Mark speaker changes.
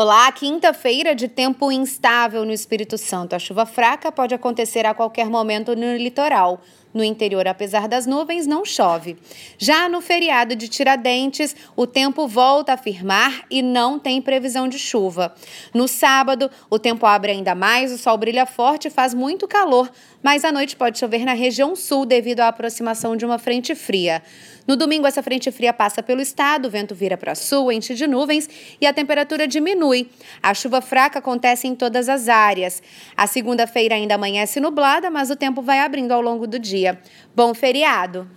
Speaker 1: Olá, quinta-feira de tempo instável no Espírito Santo. A chuva fraca pode acontecer a qualquer momento no litoral. No interior, apesar das nuvens, não chove. Já no feriado de Tiradentes, o tempo volta a firmar e não tem previsão de chuva. No sábado, o tempo abre ainda mais, o sol brilha forte e faz muito calor, mas à noite pode chover na região sul devido à aproximação de uma frente fria. No domingo, essa frente fria passa pelo estado, o vento vira para sul, enche de nuvens e a temperatura diminui. A chuva fraca acontece em todas as áreas. A segunda-feira ainda amanhece nublada, mas o tempo vai abrindo ao longo do dia dia. Bom feriado!